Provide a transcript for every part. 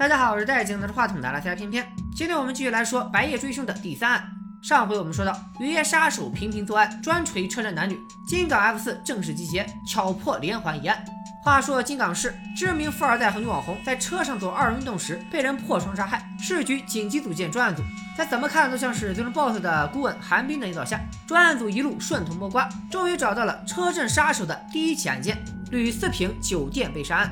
大家好，我是戴眼镜拿着话筒的拉塞片片。今天我们继续来说白夜追凶的第三案。上回我们说到，雨夜杀手频频作案，专锤车站男女。金港 F 四正式集结，巧破连环一案。话说金港市知名富二代和女网红在车上做二人运动时被人破窗杀害，市局紧急组建专案组，在怎么看都像是最终 BOSS 的顾问韩冰的引导下，专案组一路顺藤摸瓜，终于找到了车震杀手的第一起案件——吕四平酒店被杀案。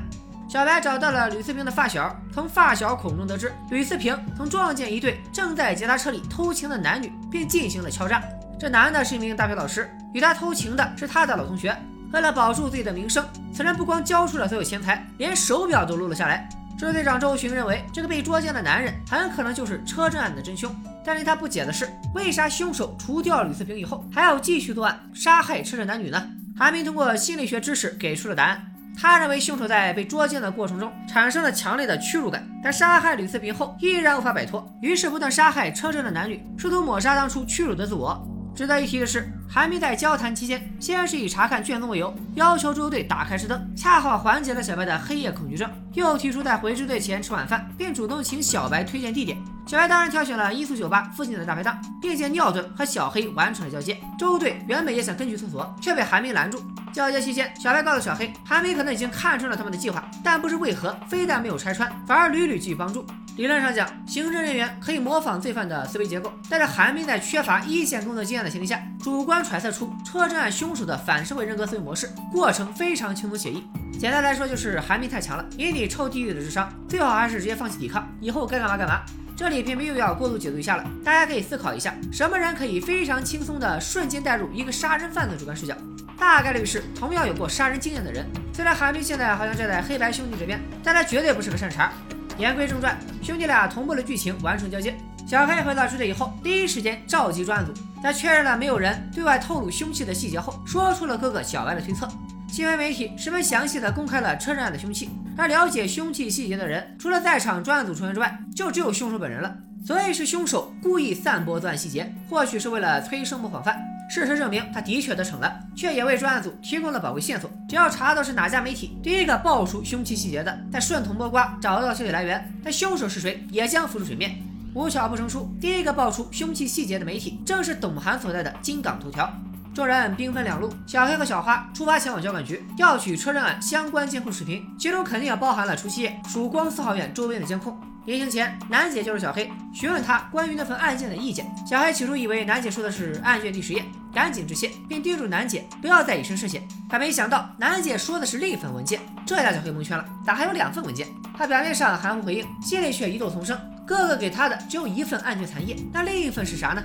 小白找到了吕四平的发小，从发小口中得知，吕四平曾撞见一对正在吉他车里偷情的男女，并进行了敲诈。这男的是一名大学老师，与他偷情的是他的老同学。为了保住自己的名声，此人不光交出了所有钱财，连手表都录了下来。支队长周巡认为，这个被捉奸的男人很可能就是车震案的真凶。但令他不解的是，为啥凶手除掉吕四平以后，还要继续作案，杀害车震男女呢？韩明通过心理学知识给出了答案。他认为凶手在被捉奸的过程中产生了强烈的屈辱感，但杀害吕四平后依然无法摆脱，于是不断杀害车站的男女，试图抹杀当初屈辱的自我。值得一提的是，韩冰在交谈期间，先是以查看卷宗为由，要求周队打开车灯，恰好缓解了小白的黑夜恐惧症；又提出在回支队前吃晚饭，并主动请小白推荐地点。小白当然挑选了一速酒吧附近的大排档，并借尿遁和小黑完成了交接。周队原本也想跟去厕所，却被韩冰拦住。交接期间，小白告诉小黑，韩冰可能已经看穿了他们的计划，但不知为何，非但没有拆穿，反而屡屡给予帮助。理论上讲，刑侦人员可以模仿罪犯的思维结构，但是韩冰在缺乏一线工作经验的前提下，主观揣测出车震案凶手的反社会人格思维模式，过程非常轻松写意。简单来说，就是韩冰太强了，以你臭地狱的智商，最好还是直接放弃抵抗，以后该干嘛干嘛。这里偏偏又要过度解读一下了，大家可以思考一下，什么人可以非常轻松的瞬间带入一个杀人犯的主观视角？大概率是同样有过杀人经验的人。虽然韩冰现在好像站在黑白兄弟这边，但他绝对不是个善茬。言归正传，兄弟俩同步的剧情完成交接。小黑回到支队以后，第一时间召集专案组，在确认了没有人对外透露凶器的细节后，说出了哥哥小白的推测。新闻媒体十分详细的公开了车震案的凶器，而了解凶器细节的人，除了在场专案组成员之外，就只有凶手本人了。所以是凶手故意散播作案细节，或许是为了催生模仿犯。事实证明，他的确得逞了，却也为专案组提供了宝贵线索。只要查到是哪家媒体第一个爆出凶器细节的，再顺藤摸瓜找到消息来源，那凶手是谁也将浮出水面。无巧不成书，第一个爆出凶器细节的媒体正是董涵所在的金港头条。众人兵分两路，小黑和小花出发前往交管局调取车震案相关监控视频，其中肯定也包含了除夕夜曙光四号院周边的监控。临行前，楠姐叫住小黑，询问他关于那份案件的意见。小黑起初以为楠姐说的是案卷第十页，赶紧致谢，并叮嘱楠姐不要再以身试险。可没想到，楠姐说的是另一份文件，这下小黑蒙圈了，咋还有两份文件？他表面上含糊回应，心里却疑窦丛生。哥哥给他的只有一份案卷残页，那另一份是啥呢？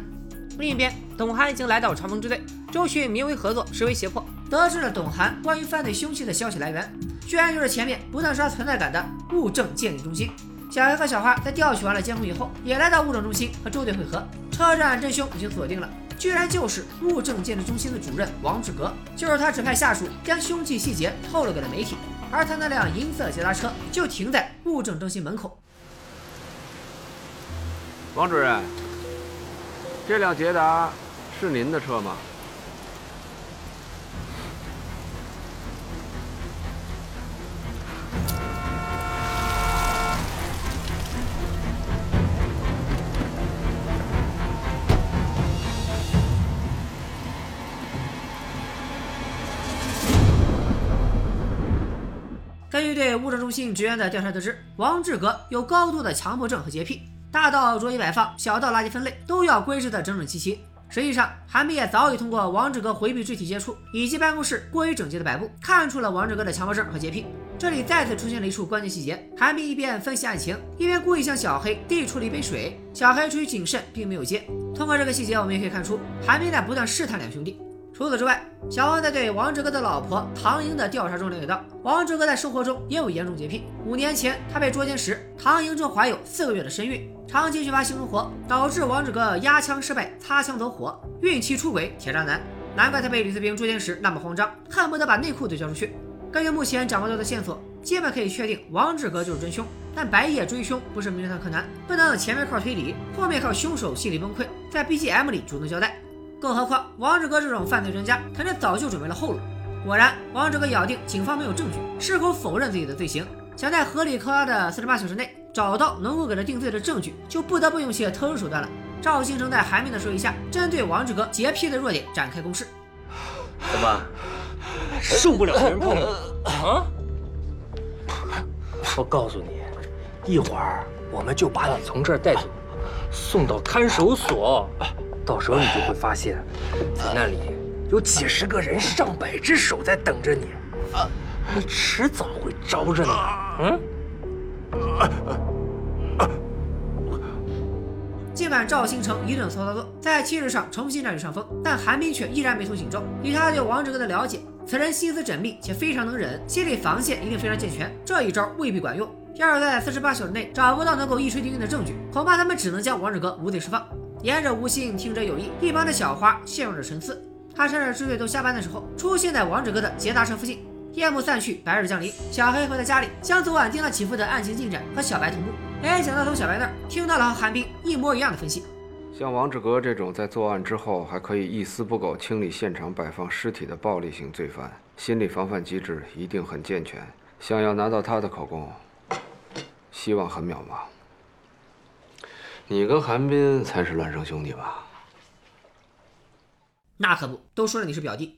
另一边，董涵已经来到长风支队，周迅名为合作，实为胁迫，得知了董涵关于犯罪凶器的消息来源，居然就是前面不断刷存在感的物证鉴定中心。小黑和小花在调取完了监控以后，也来到物证中心和周队会合。车站真凶已经锁定了，居然就是物证鉴定中心的主任王志格，就是他指派下属将凶器细节透露给了媒体，而他那辆银色捷达车就停在物证中心门口。王主任，这辆捷达是您的车吗？对物证中心职员的调查得知，王志格有高度的强迫症和洁癖，大到桌椅摆放，小到垃圾分类，都要规制的整整齐齐。实际上，韩冰也早已通过王志格回避肢体接触以及办公室过于整洁的摆布，看出了王志格的强迫症和洁癖。这里再次出现了一处关键细节：韩冰一边分析案情，一边故意向小黑递出了一杯水，小黑出于谨慎，并没有接。通过这个细节，我们也可以看出，韩冰在不断试探两兄弟。除此之外，小王在对王志哥的老婆唐莹的调查中了解到，王志哥在生活中也有严重洁癖。五年前他被捉奸时，唐莹正怀有四个月的身孕，长期缺乏性生活，导致王志哥压枪失败，擦枪走火，孕期出轨，铁渣男。难怪他被吕四平捉奸时那么慌张，恨不得把内裤都交出去。根据目前掌握到的线索，基本可以确定王志哥就是真凶。但白夜追凶不是名侦探柯南，不能前面靠推理，后面靠凶手心理崩溃，在 BGM 里主动交代。更何况，王志哥这种犯罪专家，肯定早就准备了后路。果然，王志哥咬定警方没有证据，矢口否认自己的罪行。想在合理扣押的四十八小时内找到能够给他定罪的证据，就不得不用些特殊手段了。赵新成在韩冰的授意下，针对王志哥洁癖的弱点展开攻势。怎么受不了别人碰你啊？我告诉你，一会儿我们就把你从这儿带走，送到看守所。到时候你就会发现，在那里有几十个人、上百只手在等着你，你迟早会招着你。嗯。今晚赵新成一顿骚操作，在气势上重新占据上风，但韩冰却依然眉头紧皱。以他对王志哥的了解，此人心思缜密且非常能忍，心理防线一定非常健全。这一招未必管用。要是在四十八小时内找不到能够一锤定音的证据，恐怕他们只能将王志哥无罪释放。言者无心，听者有意。一旁的小花陷入了沉思。他趁着支队都下班的时候，出现在王志哥的捷达车附近。夜幕散去，白日降临，小黑回到家里，将昨晚定了起伏的案情进展和小白同步。没想到从小白那儿听到了和韩冰一模一样的分析。像王志哥这种在作案之后还可以一丝不苟清理现场、摆放尸体的暴力型罪犯，心理防范机制一定很健全。想要拿到他的口供，希望很渺茫。你跟韩冰才是孪生兄弟吧？那可不，都说了你是表弟。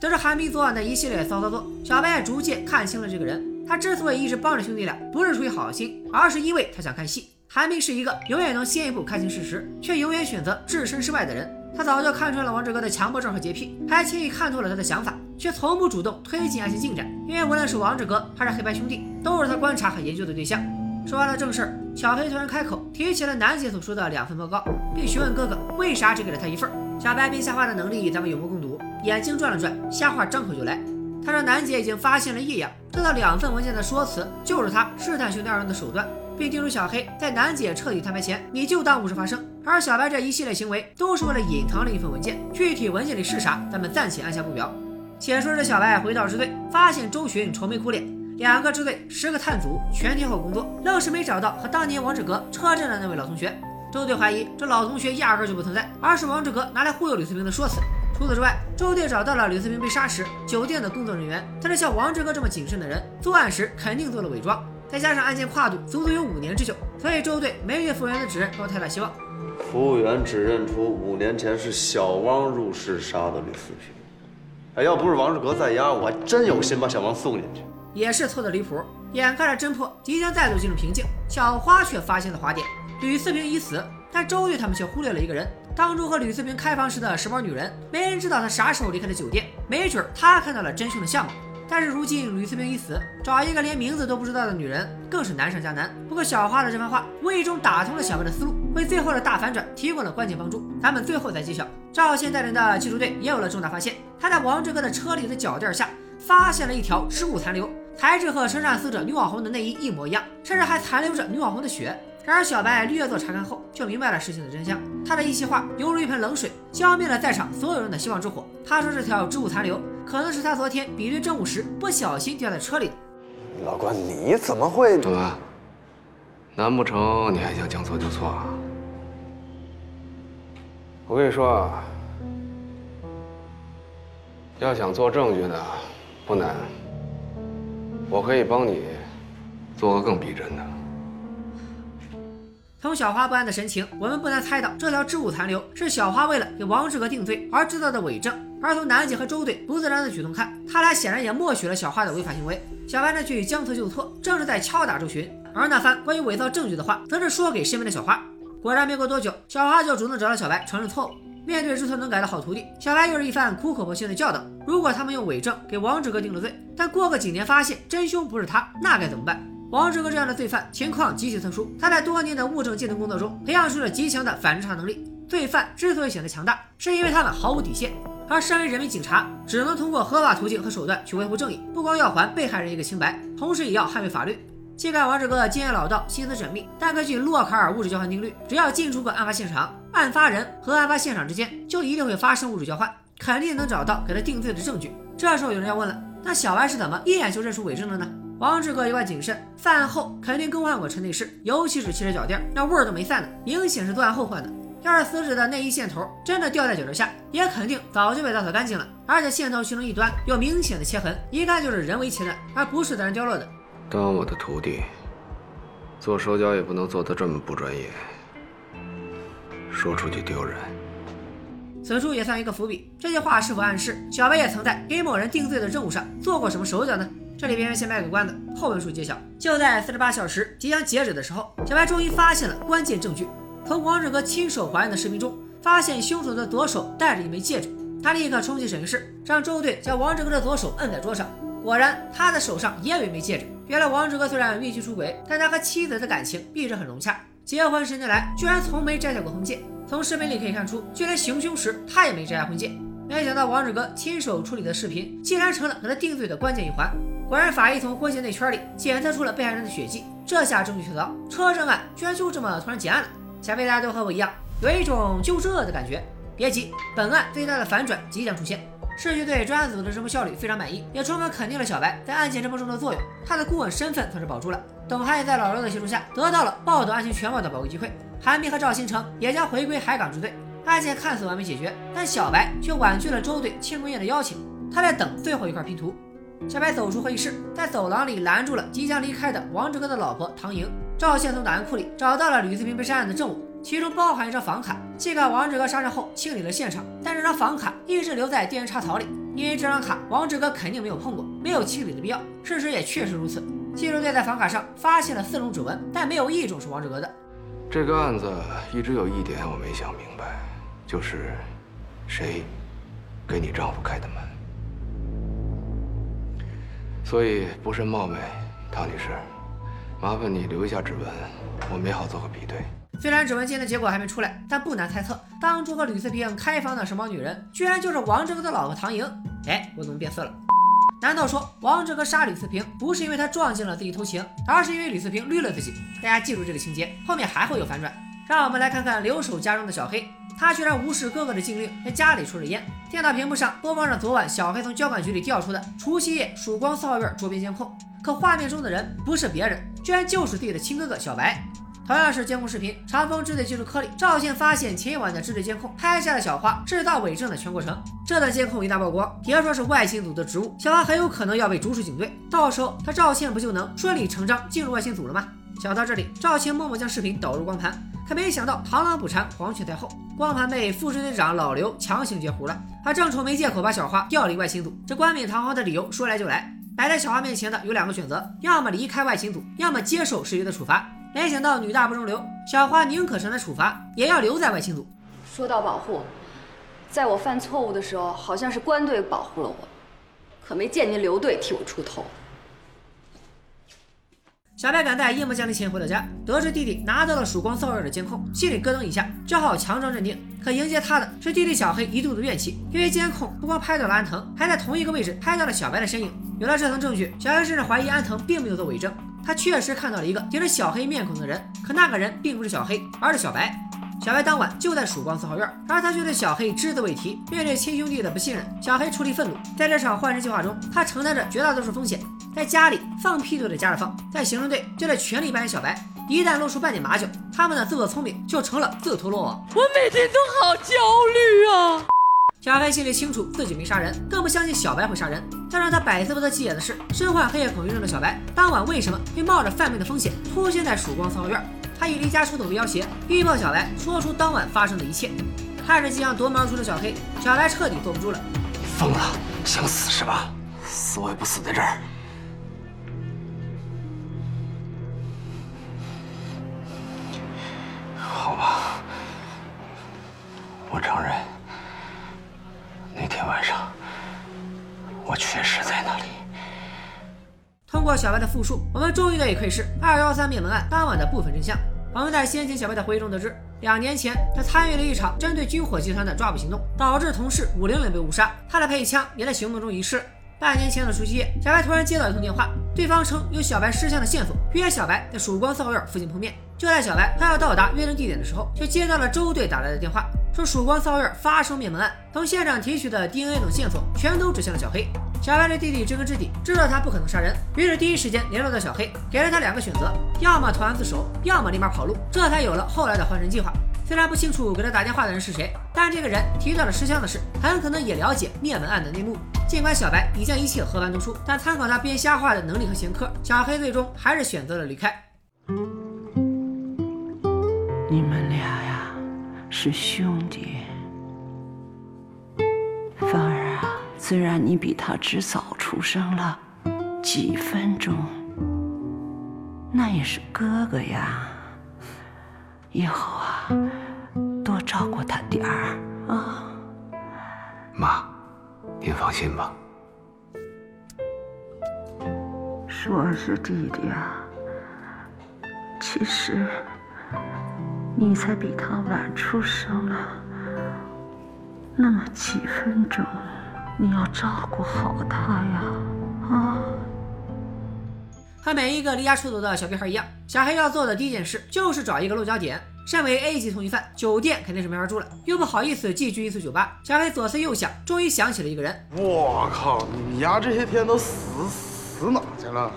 得知韩冰昨晚的一系列骚操作，小白也逐渐看清了这个人。他之所以一直帮着兄弟俩，不是出于好心，而是因为他想看戏。韩冰是一个永远能先一步看清事实，却永远选择置身事外的人。他早就看穿了王志哥的强迫症和洁癖，还轻易看透了他的想法，却从不主动推进案情进展。因为无论是王志哥还是黑白兄弟，都是他观察和研究的对象。说完了正事儿，小黑突然开口提起了楠姐所说的两份报告，并询问哥哥为啥只给了他一份。小白编瞎话的能力咱们有目共睹，眼睛转了转，瞎话张口就来。他说楠姐已经发现了异样，这套两份文件的说辞就是他试探兄弟二人的手段，并叮嘱小黑在楠姐彻底摊牌前，你就当无事发生。而小白这一系列行为都是为了隐藏另一份文件，具体文件里是啥，咱们暂且按下不表。且说这小白回到支队，发现周巡愁眉苦脸。两个支队，十个探组，全天候工作，愣是没找到和当年王志革车震的那位老同学。周队怀疑这老同学压根就不存在，而是王志革拿来忽悠吕思平的说辞。除此之外，周队找到了吕思平被杀时酒店的工作人员，但是像王志格这么谨慎的人，作案时肯定做了伪装。再加上案件跨度足足有五年之久，所以周队没对服务员的指认抱太大希望。服务员指认出五年前是小汪入室杀的吕思平。哎，要不是王志革在押，我还真有心把小汪送进去。也是凑得离谱。眼看着侦破即将再度进入瓶颈，小花却发现了滑点。吕四平已死，但周队他们却忽略了一个人：当初和吕四平开房时的时髦女人。没人知道她啥时候离开的酒店，没准她看到了真凶的相貌。但是如今吕四平已死，找一个连名字都不知道的女人更是难上加难。不过小花的这番话无意中打通了小白的思路，为最后的大反转提供了关键帮助。咱们最后再揭晓。赵倩带领的技术队也有了重大发现，他在王志哥的车里的脚垫下发现了一条织物残留。材质和车上死者女网红的内衣一模一样，甚至还残留着女网红的血。然而小白略作查看后，就明白了事情的真相。他的一席话犹如一盆冷水，浇灭了在场所有人的希望之火。他说这条织物残留可能是他昨天比对证物时不小心掉在车里的。老关，你怎么会？怎么？难不成你还想将错就错？啊我跟你说啊，要想做证据呢，不难。我可以帮你做个更逼真的。从小花不安的神情，我们不难猜到这条织物残留是小花为了给王志格定罪而制造的伪证。而从南姐和周队不自然的举动看，他俩显然也默许了小花的违法行为。小白那句将错就错，正是在敲打周巡。而那番关于伪造证据的话，则是说给身边的小花。果然，没过多久，小花就主动找到小白承认错误。面对知错能改的好徒弟，小白又是一番苦口婆心的教导。如果他们用伪证给王志哥定了罪，但过个几年发现真凶不是他，那该怎么办？王志哥这样的罪犯情况极其特殊，他在多年的物证鉴定工作中培养出了极强的反侦查能力。罪犯之所以显得强大，是因为他们毫无底线。而身为人民警察，只能通过合法途径和手段去维护正义，不光要还被害人一个清白，同时也要捍卫法律。尽管王志哥经验老道、心思缜密，但根据洛卡尔物质交换定律，只要进出过案发现场，案发人和案发现场之间就一定会发生物质交换，肯定能找到给他定罪的证据。这时候有人要问了，那小白是怎么一眼就认出伪证的呢？王志哥一贯谨慎，饭后肯定更换过陈内饰，尤其是汽车脚垫，那味儿都没散呢，明显是作案后换的。要是死者的内衣线头真的掉在脚垫下，也肯定早就被打扫干净了，而且线头其中一端有明显的切痕，一看就是人为切断，而不是自然掉落的。当我的徒弟，做手脚也不能做得这么不专业，说出去丢人。此处也算一个伏笔，这句话是否暗示小白也曾在给某人定罪的任务上做过什么手脚呢？这里边先卖个关子，后文书揭晓。就在四十八小时即将截止的时候，小白终于发现了关键证据，从王志哥亲手还原的视频中，发现凶手的左手戴着一枚戒指。他立刻冲进审讯室，让周队将王志哥的左手摁在桌上。果然，他的手上也有一枚戒指。原来，王志哥虽然孕期出轨，但他和妻子的感情一直很融洽。结婚十年来，居然从没摘下过婚戒。从视频里可以看出，就连行凶时他也没摘下婚戒。没想到王志哥亲手处理的视频，竟然成了给他定罪的关键一环。果然，法医从婚戒内圈里检测出了被害人的血迹，这下证据确凿，车震案居然就这么突然结案了。想必大家都和我一样，有一种就这的感觉。别急，本案最大的反转即将出现。市局对专案组的侦破效率非常满意，也充分肯定了小白在案件侦破中的作用。他的顾问身份算是保住了。董汉也在老刘的协助下得到了报道案情全貌的宝贵机会。韩冰和赵新成也将回归海港支队。案件看似完美解决，但小白却婉拒了周队庆功宴的邀请。他在等最后一块拼图。小白走出会议室，在走廊里拦住了即将离开的王志哥的老婆唐莹。赵倩从档案库里找到了吕思平被杀案的证物。其中包含一张房卡，尽管王志哥杀人后清理了现场，但这张房卡一直留在电源插槽里，因为这张卡王志哥肯定没有碰过，没有清理的必要。事实也确实如此，技术队在房卡上发现了四种指纹，但没有一种是王志哥的。这个案子一直有一点我没想明白，就是谁给你丈夫开的门？所以不甚冒昧，唐女士，麻烦你留一下指纹，我们也好做个比对。虽然指纹鉴定结果还没出来，但不难猜测，当初和吕四平开房的时髦女人，居然就是王志哥的老婆唐莹。哎，我怎么变色了？难道说王志哥杀吕四平不是因为他撞见了自己偷情，而是因为吕四平绿了自己？大家记住这个情节，后面还会有反转。让我们来看看留守家中的小黑，他居然无视哥哥的禁令，在家里抽着烟。电脑屏幕上播放着昨晚小黑从交管局里调出的除夕夜曙光四号院桌边监控，可画面中的人不是别人，居然就是自己的亲哥哥小白。同样是监控视频，长风支队技术科里，赵倩发现前一晚的支队监控拍下了小花制造伪证的全过程。这段监控一旦曝光，别说是外星组的职务，小花很有可能要被逐出警队。到时候他赵倩不就能顺理成章进入外星组了吗？想到这里，赵倩默默将视频导入光盘，可没想到螳螂捕蝉，黄雀在后，光盘被副支队长老刘强行截胡了。他正愁没借口把小花调离外星组，这冠冕堂皇的理由说来就来。摆在小花面前的有两个选择，要么离开外星组，要么接受市局的处罚。没想到女大不中留，小花宁可承担处罚，也要留在外星组。说到保护，在我犯错误的时候，好像是关队保护了我，可没见您刘队替我出头。小白赶在夜幕降临前回到家，得知弟弟拿到了曙光骚扰的监控，心里咯噔一下，只好强装镇定。可迎接他的是弟弟小黑一肚子怨气，因为监控不光拍到了安藤，还在同一个位置拍到了小白的身影。有了这层证据，小黑甚至怀疑安藤并没有做伪证。他确实看到了一个顶着小黑面孔的人，可那个人并不是小黑，而是小白。小白当晚就在曙光四号院，而他却对小黑只字未提。面对亲兄弟的不信任，小黑出离愤怒。在这场换人计划中，他承担着绝大多数风险。在家里放屁都得夹着放，在行政队就得全力扮演小白。一旦露出半点马脚，他们的自作聪明就成了自投罗网。我每天都好焦虑啊！小黑心里清楚自己没杀人，更不相信小白会杀人。但让他百思不得其解的是，身患黑夜恐惧症的小白，当晚为什么会冒着犯病的风险出现在曙光三号院？他以离家出走为要挟，逼迫小白说出当晚发生的一切。看着即将夺门而出的小黑，小白彻底坐不住了。你疯了，想死是吧？死我也不死在这儿。小白的复述，我们终于得以窥视二幺三灭门案当晚的部分真相。我们在先前小白的回忆中得知，两年前他参与了一场针对军火集团的抓捕行动，导致同事五零零被误杀，他的配枪也在行动中遗失。半年前的除夕夜，小白突然接到一通电话，对方称有小白失踪的线索，约小白在曙光四号院附近碰面。就在小白快要到达约定地点的时候，却接到了周队打来的电话。说曙光骚院发生灭门案，从现场提取的 DNA 等线索全都指向了小黑。小白的弟弟知根知底，知道他不可能杀人，于是第一时间联络到小黑，给了他两个选择：要么投案自首，要么立马跑路。这才有了后来的换人计划。虽然不清楚给他打电话的人是谁，但这个人提到了持枪的事，很可能也了解灭门案的内幕。尽管小白已将一切和盘托出，但参考他编瞎话的能力和前科，小黑最终还是选择了离开。你们俩呀，是兄弟。芳儿啊，虽然你比他只早出生了几分钟，那也是哥哥呀。以后啊，多照顾他点儿啊。妈，您放心吧。说是弟弟啊，其实你才比他晚出生了那么几分钟，你要照顾好他呀，啊！和每一个离家出走的小屁孩一样，小黑要做的第一件事就是找一个落脚点。身为 A 级通缉犯，酒店肯定是没法住了，又不好意思寄居一次酒吧。小黑左思右想，终于想起了一个人。我靠，你丫这些天都死死哪去了？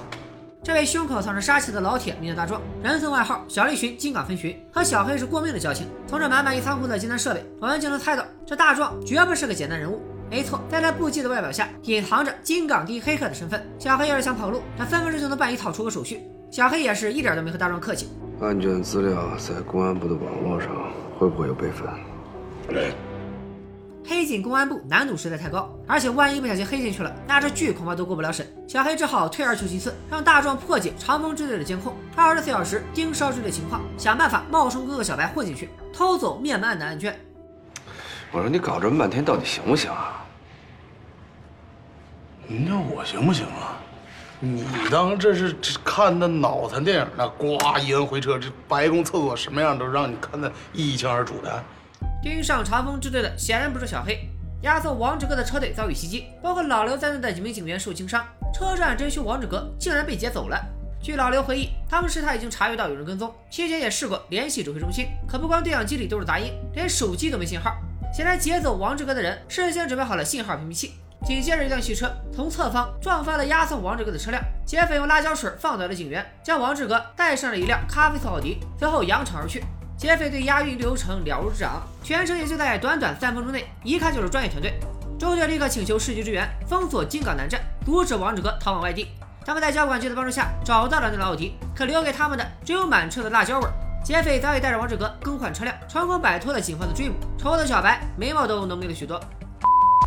这位胸口藏着杀气的老铁名叫大壮，人送外号小栗旬、金港分巡，和小黑是过命的交情。从这满满一仓库的金丹设备，我们就能猜到，这大壮绝不是个简单人物。没错，在他不羁的外表下，隐藏着金港第一黑客的身份。小黑要是想跑路，他分分钟就能办一套出国手续。小黑也是一点都没和大壮客气。案卷资料在公安部的网络上会不会有备份？黑进公安部难度实在太高，而且万一不小心黑进去了，那这剧恐怕都过不了审。小黑只好退而求其次，让大壮破解长风支队的监控，二十四小时盯梢支队情况，想办法冒充哥哥小白混进去，偷走灭门案的案卷。我说你搞这么半天到底行不行啊？那我行不行啊？你当这是看的脑残电影呢？呱，一摁回车，这白宫厕所什么样都让你看得一清二楚的。盯上长风支队的显然不是小黑，押送王志哥的车队遭遇袭击，包括老刘在内的几名警员受轻伤，车站侦凶王志哥竟然被劫走了。据老刘回忆，当时他已经察觉到有人跟踪，期间也试过联系指挥中心，可不光对讲机里都是杂音，连手机都没信号。显然劫走王志哥的人事先准备好了信号屏蔽器。紧接着，一辆汽车从侧方撞翻了押送王志哥的车辆，劫匪用辣椒水放倒了警员，将王志哥带上了一辆咖啡色奥迪，随后扬长而去。劫匪对押运流程了如指掌，全程也就在短短三分钟内，一看就是专业团队。周队立刻请求市局支援，封锁金港南站，阻止王志哥逃往外地。他们在交管局的帮助下找到了那辆奥迪，可留给他们的只有满车的辣椒味。劫匪早已带着王志哥更换车辆，成功摆脱了警方的追捕。丑的小白眉毛都浓密了许多。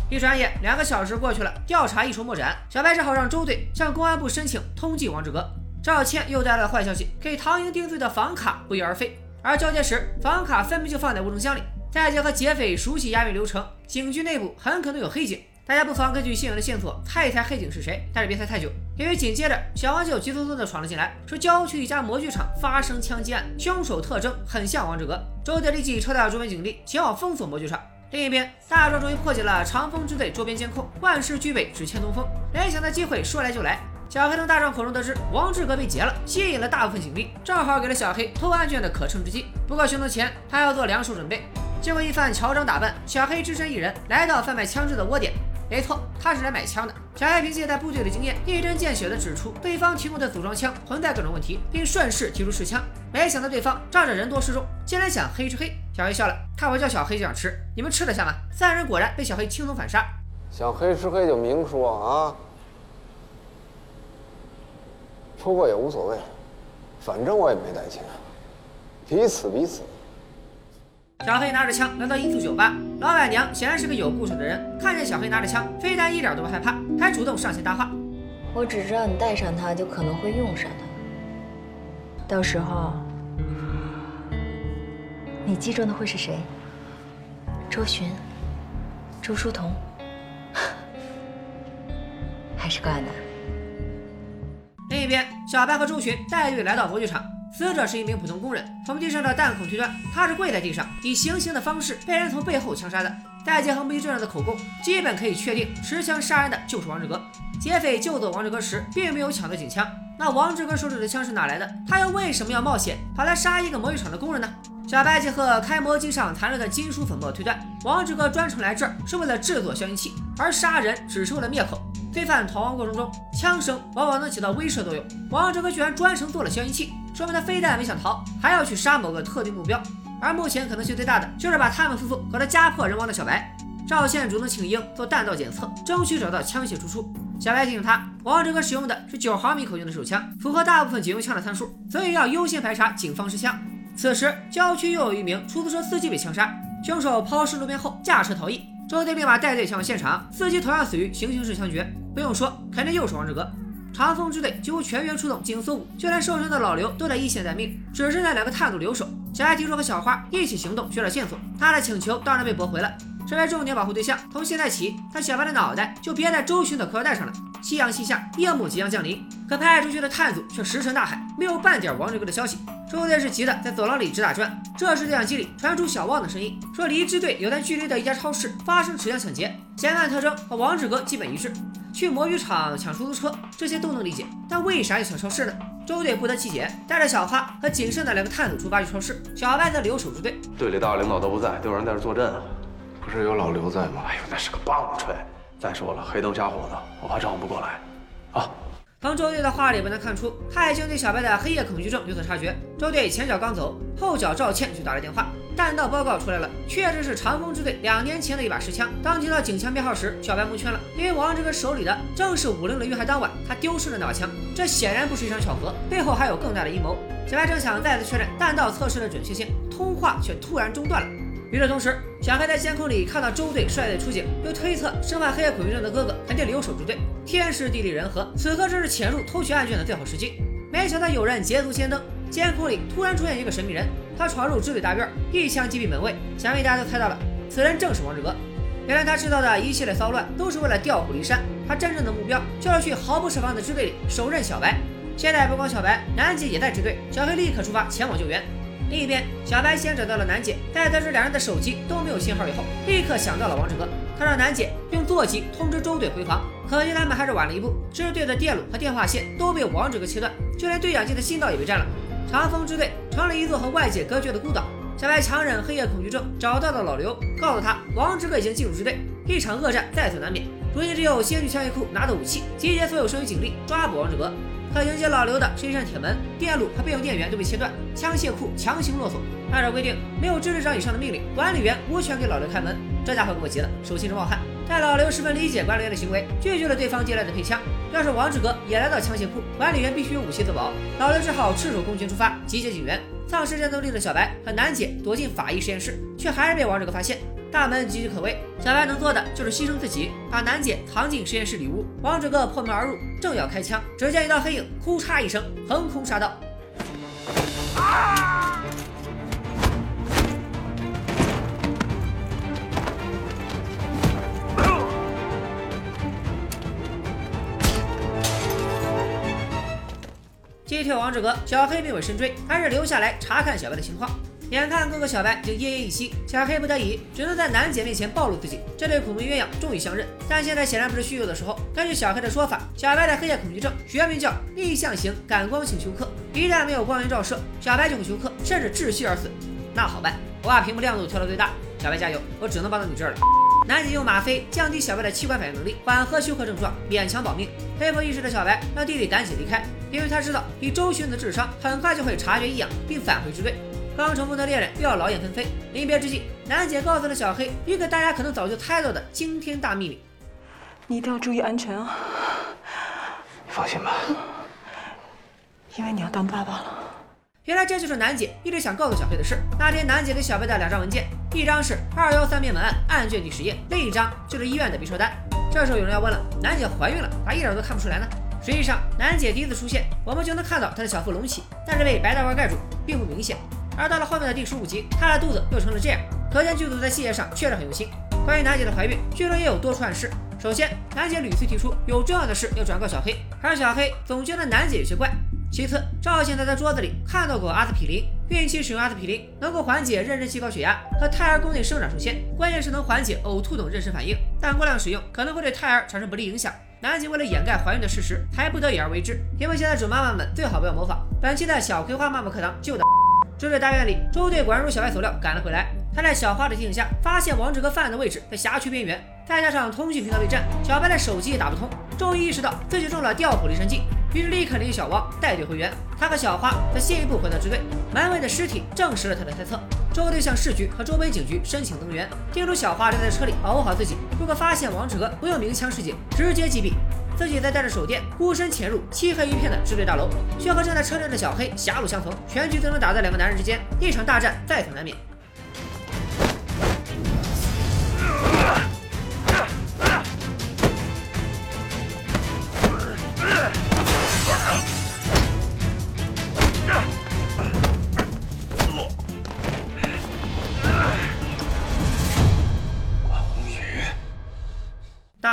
一转眼，两个小时过去了，调查一筹莫展。小白只好让周队向公安部申请通缉王志哥。赵倩又带来了坏消息，给唐英定罪的房卡不翼而飞。而交接时，房卡分明就放在物证箱里。再结合劫匪熟悉押运流程，警局内部很可能有黑警。大家不妨根据现有的线索猜一猜黑警是谁，但是别猜太久，因为紧接着小王就急匆匆地闯了进来，说郊区一家模具厂发生枪击案，凶手特征很像王志哥。周队立即抽调周边警力前往封锁模具厂。另一边，大壮终于破解了长风支队周边监控，万事俱备，只欠东风。联想的机会说来就来，小黑从大壮口中得知王志哥被劫了，吸引了大部分警力，正好给了小黑偷案卷的可乘之机。不过行动前，他要做两手准备。经过一番乔装打扮，小黑只身一人来到贩卖枪支的窝点。没错，他是来买枪的。小黑凭借在部队的经验，一针见血地指出对方提供的组装枪存在各种问题，并顺势提出试枪。没想到对方仗着人多势众，竟然想黑吃黑。小黑笑了，看我叫小黑就想吃，你们吃得下吗？三人果然被小黑轻松反杀。想黑吃黑就明说啊，不过也无所谓，反正我也没带钱，彼此彼此。小黑拿着枪来到音速酒吧，老板娘显然是个有故事的人，看见小黑拿着枪，非但一点都不害怕，还主动上前搭话。我只知道你带上它就可能会用上它，到时候你击中的会是谁？周巡、周书童，还是高安南？这边，小白和周巡带队来到模具厂。死者是一名普通工人，从地上的弹孔推断，他是跪在地上，以行刑的方式被人从背后枪杀的。再结合目击证人的口供，基本可以确定持枪杀人的就是王志哥。劫匪救走王志哥时，并没有抢到警枪，那王志哥手里的枪是哪来的？他又为什么要冒险跑来杀一个模具厂的工人呢？小白结合开模机上残留的金属粉末推断，王志哥专程来这儿是为了制作消音器，而杀人只是为了灭口。罪犯逃亡过程中，枪声往往能起到威慑作用。王志哥居然专程做了消音器。说明他非但没想逃，还要去杀某个特定目标，而目前可能性最大的就是把他们夫妇搞得家破人亡的小白。赵县主动请缨做弹道检测，争取找到枪械出处。小白提醒他，王志哥使用的是九毫米口径的手枪，符合大部分警用枪的参数，所以要优先排查警方持枪。此时，郊区又有一名出租车司机被枪杀，凶手抛尸路边后驾车逃逸。周队立马带队前往现场，司机同样死于行刑式枪决。不用说，肯定又是王志哥。长风支队几乎全员出动警搜五，就连受伤的老刘都在一线待命，只剩下两个探路留守。小艾提出和小花一起行动，寻找线索，他的请求当然被驳回了。身为重点保护对象，从现在起，他小白的脑袋就别在周巡的裤腰带上了。夕阳西下，夜幕即将降临，可派出去的探组却石沉大海，没有半点王志哥的消息。周队是急得在走廊里直打转。这时，对讲机里传出小旺的声音，说离支队有段距离的一家超市发生持枪抢劫，嫌犯特征和王志哥基本一致。去魔芋厂抢出租车，这些都能理解，但为啥要抢超市呢？周队不得其解，带着小花和仅剩的两个探子出发去超市，小白则留守支队。队里大领导都不在，都有人在这坐镇啊。不是有老刘在吗？哎呦，那是个棒槌。再说了，黑灯瞎火的，我怕照顾不过来。啊！从周队的话里不难看出，他已经对小白的黑夜恐惧症有所察觉。周队前脚刚走，后脚赵倩就打来电话。弹道报告出来了，确实是长风支队两年前的一把实枪。当提到警枪编号时，小白蒙圈了，因为王志哥手里的正是五零的遇害当晚他丢失的那把枪。这显然不是一场巧合，背后还有更大的阴谋。小白正想再次确认弹道测试的准确性，通话却突然中断了。与此同时，小黑在监控里看到周队率队出警，又推测身患黑夜恐惧症的哥哥肯定留守支队。天时地利人和，此刻正是潜入偷取案卷的最好时机。没想到有人捷足先登，监控里突然出现一个神秘人。他闯入支队大院，一枪击毙门卫。想必大家都猜到了，此人正是王志哥。原来他制造的一系列骚乱都是为了调虎离山，他真正的目标就是去毫不设防的支队里手刃小白。现在不光小白，南极也在支队，小黑立刻出发前往救援。另一边，小白先找到了南姐，在得知两人的手机都没有信号以后，立刻想到了王志哥。他让南姐用座机通知周队回防，可惜他们还是晚了一步，支队的电路和电话线都被王志哥切断，就连对讲机的信道也被占了。长风支队成了一座和外界隔绝的孤岛。小白强忍黑夜恐惧症，找到了老刘，告诉他王志哥已经进入支队，一场恶战在所难免。如今只有先去枪械库拿到武器，集结所有剩余警力，抓捕王志哥。可迎接老刘的是一扇铁门，电路和备用电源都被切断，枪械库强行落锁。按照规定，没有支队长以上的命令，管理员无权给老刘开门。这家伙给我急了，手心直冒汗。但老刘十分理解管理员的行为，拒绝了对方借来的配枪。要是王志哥也来到枪械库，管理员必须有武器自保。老刘只好赤手空拳出发，集结警员。丧失战斗力的小白和楠姐躲进法医实验室，却还是被王志哥发现。大门岌岌可危，小白能做的就是牺牲自己，把楠姐藏进实验室里屋。王志哥破门而入，正要开枪，只见一道黑影，呼嚓一声横空杀到。击退王志哥，小黑并未深追，还是留下来查看小白的情况。眼看哥哥小白就奄奄一息，小黑不得已只能在楠姐面前暴露自己。这对苦命鸳鸯终于相认，但现在显然不是虚有的时候。根据小黑的说法，小白的黑夜恐惧症学名叫逆向型感光性休克，一旦没有光源照射，小白就会休克，甚至窒息而死。那好办，我把屏幕亮度调到最大，小白加油，我只能帮到你这儿了。楠姐用吗啡降低小白的器官反应能力，缓和休克症状，勉强保命。恢复意识的小白让弟弟赶紧离开。因为他知道以周迅的智商，很快就会察觉异样，并返回支队。刚重逢的恋人又要劳燕分飞，临别之际，楠姐告诉了小黑一个大家可能早就猜到的惊天大秘密：你一定要注意安全啊！放心吧，因为你要当爸爸了。原来这就是楠姐一直想告诉小黑的事。那天楠姐给小白的两张文件，一张是二幺三灭门案案卷第十页，另一张就是医院的 B 车单。这时候有人要问了：楠姐怀孕了，咋一点都看不出来呢？实际上，楠姐第一次出现，我们就能看到她的小腹隆起，但是被白大褂盖住，并不明显。而到了后面的第十五集，她的肚子又成了这样，可见剧组在细节上确实很用心。关于楠姐的怀孕，剧中也有多处暗示。首先，楠姐屡次提出有重要的事要转告小黑，而小黑总觉得楠姐有些怪。其次，赵现在在桌子里看到过阿司匹林，孕期使用阿司匹林能够缓解妊娠期高血压和胎儿宫内生长受限，关键是能缓解呕吐等妊娠反应，但过量使用可能会对胎儿产生不利影响。南姐为了掩盖怀孕的事实，还不得已而为之。因为现在准妈妈们最好不要模仿。本期的小葵花妈妈课堂就到。支队大院里，周队果然如小白所料赶了回来。他在小花的提醒下，发现王志哥犯案的位置在辖区边缘，再加上通讯频道被占，小白的手机也打不通。终于意识到自己中了调虎离山计。于是立刻联系小汪带队回援。他和小花则先一步回到支队，门卫的尸体证实了他的猜测。周队向市局和周边警局申请增援，叮嘱小花留在车里保护好自己。如果发现王志哥不用鸣枪示警，直接击毙。自己在带着手电，孤身潜入漆黑一片的支队大楼，却和正在车站的小黑狭路相逢，全局最终打在两个男人之间，一场大战在所难免。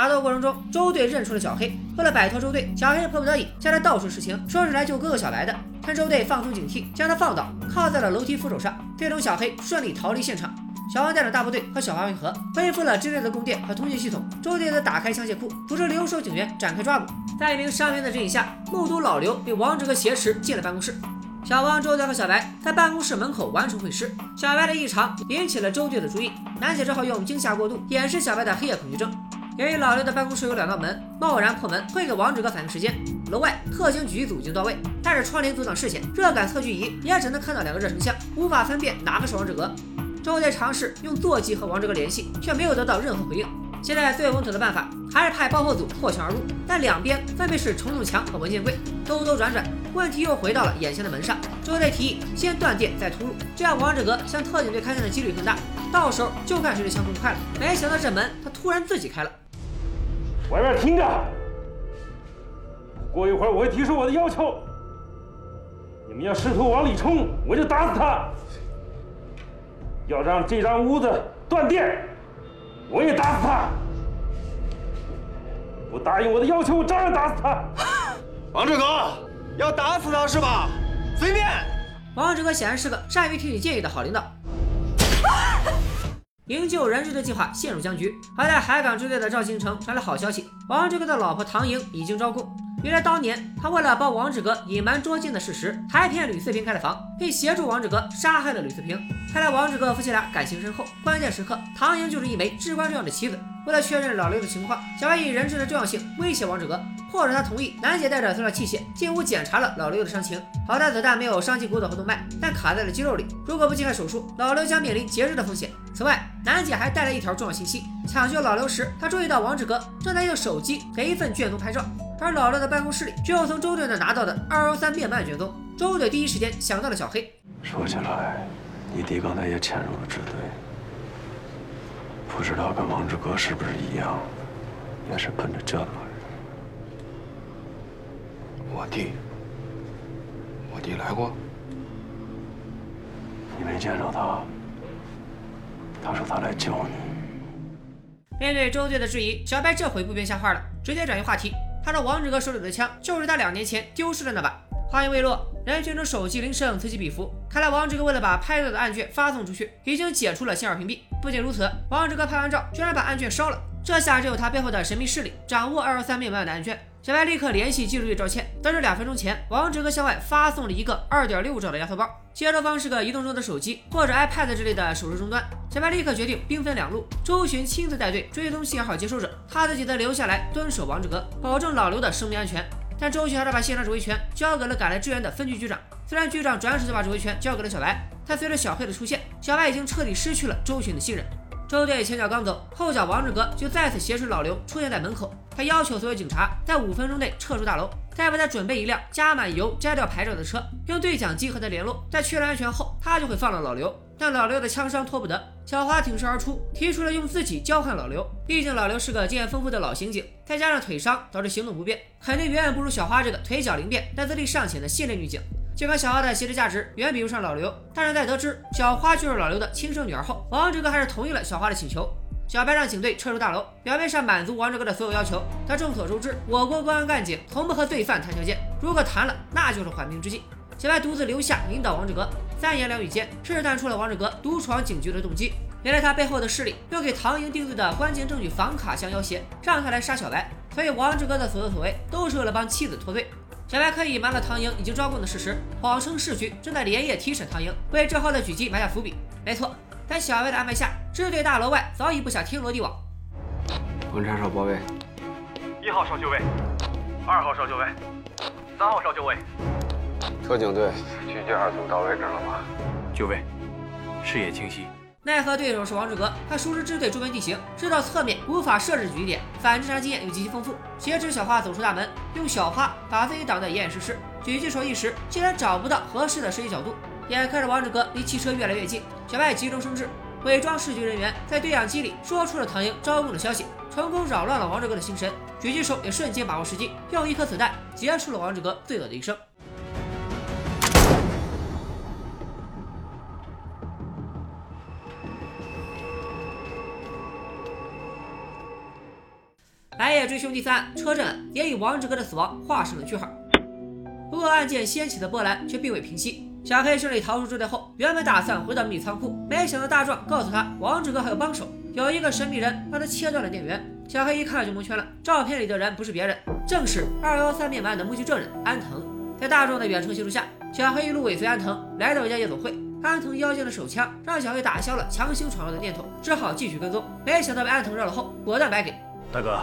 打斗过程中，周队认出了小黑。为了摆脱周队，小黑迫不得已向他道出实情，说是来救哥哥小白的。但周队放松警惕，将他放倒，靠在了楼梯扶手上。最终，小黑顺利逃离现场。小王带着大部队和小花汇合，恢复了支队的供电和通讯系统。周队则打开枪械库，组织留守警员展开抓捕。在一名伤员的指引下，目睹老刘被王志哥挟持进了办公室。小王、周队和小白在办公室门口完成会师。小白的异常引起了周队的注意，楠姐只好用惊吓过度掩饰小白的黑夜恐惧症。由于老刘的办公室有两道门，贸然破门会给王志哥反应时间。楼外特警狙击组已经到位，带着窗帘阻挡视线，热感测距仪也只能看到两个热成像，无法分辨哪个是王志哥。周队尝试用座机和王志哥联系，却没有得到任何回应。现在最稳妥的办法还是派爆破组破墙而入，但两边分别是承重墙和文件柜，兜兜转转，问题又回到了眼前的门上。周队提议先断电再突入，这样王志哥向特警队开枪的几率更大，到时候就看谁的枪更快了。没想到这门他突然自己开了。外面听着，过一会儿我会提出我的要求。你们要试图往里冲，我就打死他；要让这张屋子断电，我也打死他。不答应我的要求，我照样打死他。王志哥，要打死他是吧？随便。王志哥显然是个善于听取建议的好领导。营救人质的计划陷入僵局。而在海港支队的赵新成传来好消息，王志哥的老婆唐莹已经招供。原来当年他为了帮王志哥隐瞒捉奸的事实，还骗吕四平开了房，并协助王志哥杀害了吕四平。看来王志哥夫妻俩感情深厚，关键时刻唐莹就是一枚至关重要的棋子。为了确认老刘的情况，小白以人质的重要性威胁王志哥，迫使他同意。楠姐带着塑料器械进屋检查了老刘的伤情，好在子弹没有伤及骨头和动脉，但卡在了肌肉里。如果不尽快手术，老刘将面临截肢的风险。此外，楠姐还带来一条重要信息：抢救老刘时，她注意到王志哥正在用手机给一份卷宗拍照，而老刘的办公室里只有从周队那拿到的二幺三面办卷宗。周队第一时间想到了小黑。说起来，你弟刚才也潜入了支队。不知道跟王志哥是不是一样，也是奔着这个来的。我弟，我弟来过。你没见着他？他说他来救你。面对周队的质疑，小白这回不编瞎话了，直接转移话题。他说王志哥手里的枪就是他两年前丢失的那把。话音未落，人群中手机铃声此起彼伏。看来王志哥为了把拍到的案卷发送出去，已经解除了信号屏蔽。不仅如此，王志哥拍完照居然把案卷烧了。这下只有他背后的神秘势力掌握二幺三面板的案卷。小白立刻联系技术队赵倩，得知两分钟前王志哥向外发送了一个二点六兆的压缩包，接收方是个移动中的手机或者 iPad 之类的手势终端。小白立刻决定兵分两路，周巡亲自带队追踪信号接收者，他自己则留下来蹲守王志哥，保证老刘的生命安全。但周巡还是把现场指挥权交给了赶来支援的分局局长。虽然局长转手就把指挥权交给了小白，但随着小黑的出现，小白已经彻底失去了周巡的信任。周队前脚刚走，后脚王志哥就再次挟持老刘出现在门口。他要求所有警察在五分钟内撤出大楼，再为他准备一辆加满油、摘掉牌照的车，用对讲机和他联络。在确认安全后，他就会放了老刘。但老刘的枪伤拖不得，小花挺身而出，提出了用自己交换老刘。毕竟老刘是个经验丰富的老刑警，再加上腿伤导致行动不便，肯定远远不如小花这个腿脚灵便但资历尚浅的现代女警。尽管小花的鞋值价值远比不上老刘，但是在得知小花就是老刘的亲生女儿后，王志哥还是同意了小花的请求。小白让警队撤出大楼，表面上满足王志哥的所有要求。但众所周知，我国公安干警从不和罪犯谈条件，如果谈了，那就是缓兵之计。小白独自留下引导王志哥，三言两语间试探出了王志哥独闯警局的动机。原来他背后的势力用给唐莹定罪的关键证据房卡相要挟，让他来杀小白。所以王志哥的所作所为都是为了帮妻子脱罪。小白刻意隐瞒了唐莹已经招供的事实，谎称市局正在连夜提审唐莹，为之后的狙击埋下伏笔。没错，在小白的安排下，支队大楼外早已布下天罗地网。观察哨包围，一号哨就位，二号哨就位。三号哨就位。特警队，狙击二组到位置了吗？就位，视野清晰。奈何对手是王志格，他熟知支队周边地形，知道侧面无法设置狙击点，反侦查经验又极其丰富。挟持小花走出大门，用小花把自己挡得严严实实。狙击手一时竟然找不到合适的射击角度。眼看着王志格离汽车越来越近，小白急中生智，伪装市局人员在对讲机里说出了唐英招供的消息，成功扰乱了王志格的心神。狙击手也瞬间把握时机，用一颗子弹结束了王志格罪恶的一生。白夜追凶第三车震也以王志哥的死亡画上了句号。不过案件掀起的波澜却并未平息。小黑顺利逃出支队后，原本打算回到秘密仓库，没想到大壮告诉他，王志哥还有帮手，有一个神秘人帮他切断了电源。小黑一看就蒙圈了，照片里的人不是别人，正是二幺三灭门案的目击证人安藤。在大壮的远程协助下，小黑一路尾随安藤来到一家夜总会。安藤腰间的手枪让小黑打消了强行闯入的念头，只好继续跟踪。没想到被安藤绕了后，果断白给。大哥，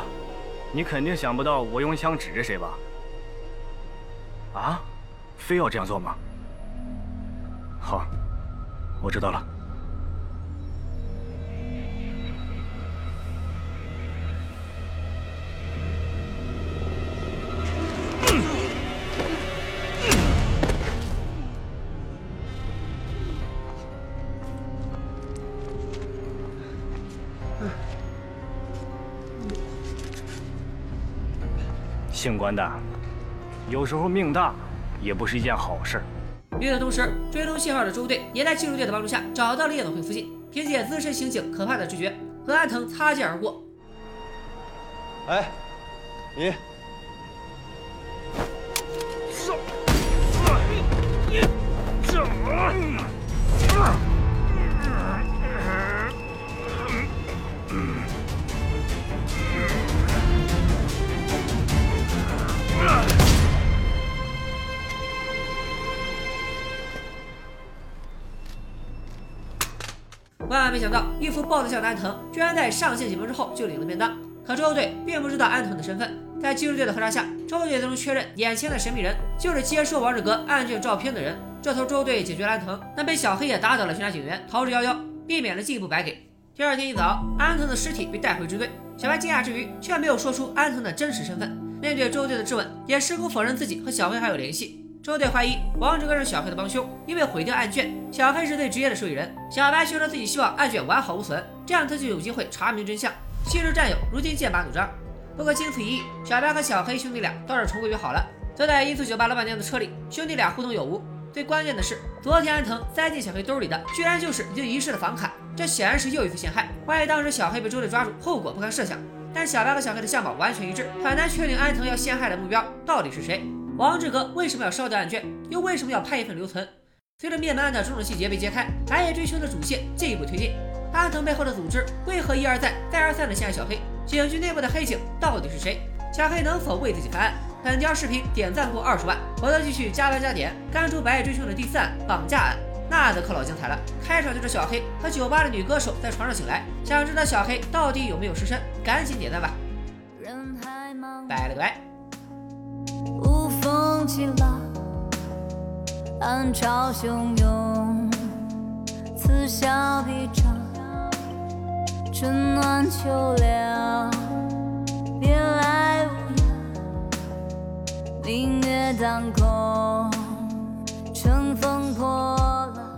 你肯定想不到我用枪指着谁吧？啊？非要这样做吗？好，我知道了。姓关的，有时候命大也不是一件好事。与此同时，追踪信号的周队也在技术队的帮助下找到了夜总会附近，凭借资深刑警可怕的直觉，和安藤擦肩而过。哎，你。万没想到，一副豹子相的安藤居然在上线几分钟之后就领了便当。可周队并不知道安藤的身份，在技术队的核查下，周队最终确认眼前的神秘人就是接收王志格案卷照片的人。这头周队解决了安藤，但被小黑也打倒了巡查警员，逃之夭夭，避免了进一步白给。第二天一早，安藤的尸体被带回支队，小白惊讶之余却没有说出安藤的真实身份。面对周队的质问，也矢口否认自己和小黑还有联系。周队怀疑王志格是小黑的帮凶，因为毁掉案卷，小黑是最职业的受益人。小白却说自己希望案卷完好无损，这样他就有机会查明真相。昔日战友如今剑拔弩张。不过经此一役，小白和小黑兄弟俩倒是重归于好了。坐在音速酒吧老板娘的车里，兄弟俩互动有无。最关键的是，昨天安藤塞进小黑兜里的，居然就是已经遗失的房卡，这显然是又一次陷害。万一当时小黑被周队抓住，后果不堪设想。但小白和小黑的相貌完全一致，很难确定安藤要陷害的目标到底是谁。王志格为什么要烧掉案卷？又为什么要拍一份留存？随着灭门案的种种细节被揭开，白夜追凶的主线进一步推进。安藤背后的组织为何一而再、再而三的陷害小黑？警局内部的黑警到底是谁？小黑能否为自己翻案？本条视频点赞过二十万，我将继续加班加点干出白夜追凶的第四案绑架案，那则可老精彩了。开场就是小黑和酒吧的女歌手在床上醒来，想知道小黑到底有没有失身？赶紧点赞吧！拜了个拜。起了，暗潮汹涌，此消彼长，春暖秋凉，别来无恙，明月当空，乘风破浪。